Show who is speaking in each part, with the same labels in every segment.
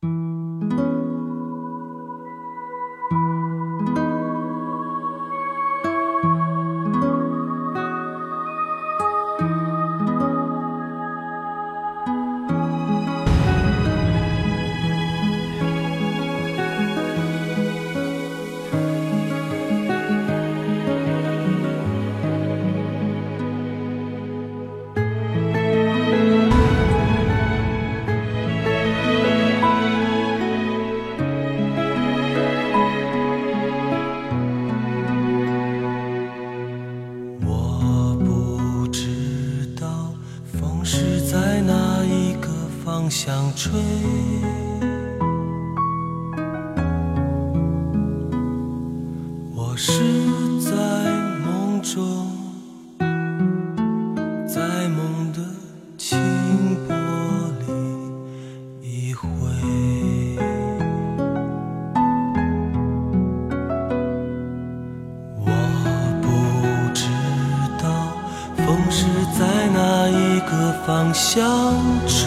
Speaker 1: 我方向吹，我是在梦中，在梦的轻波里一回。我不知道风是在哪一个方向吹，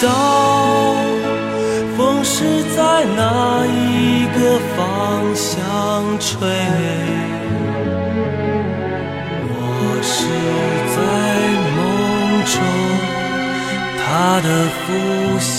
Speaker 1: 到风是在哪一个方向吹，我是在梦中，他的呼吸，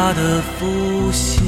Speaker 1: 他的呼吸，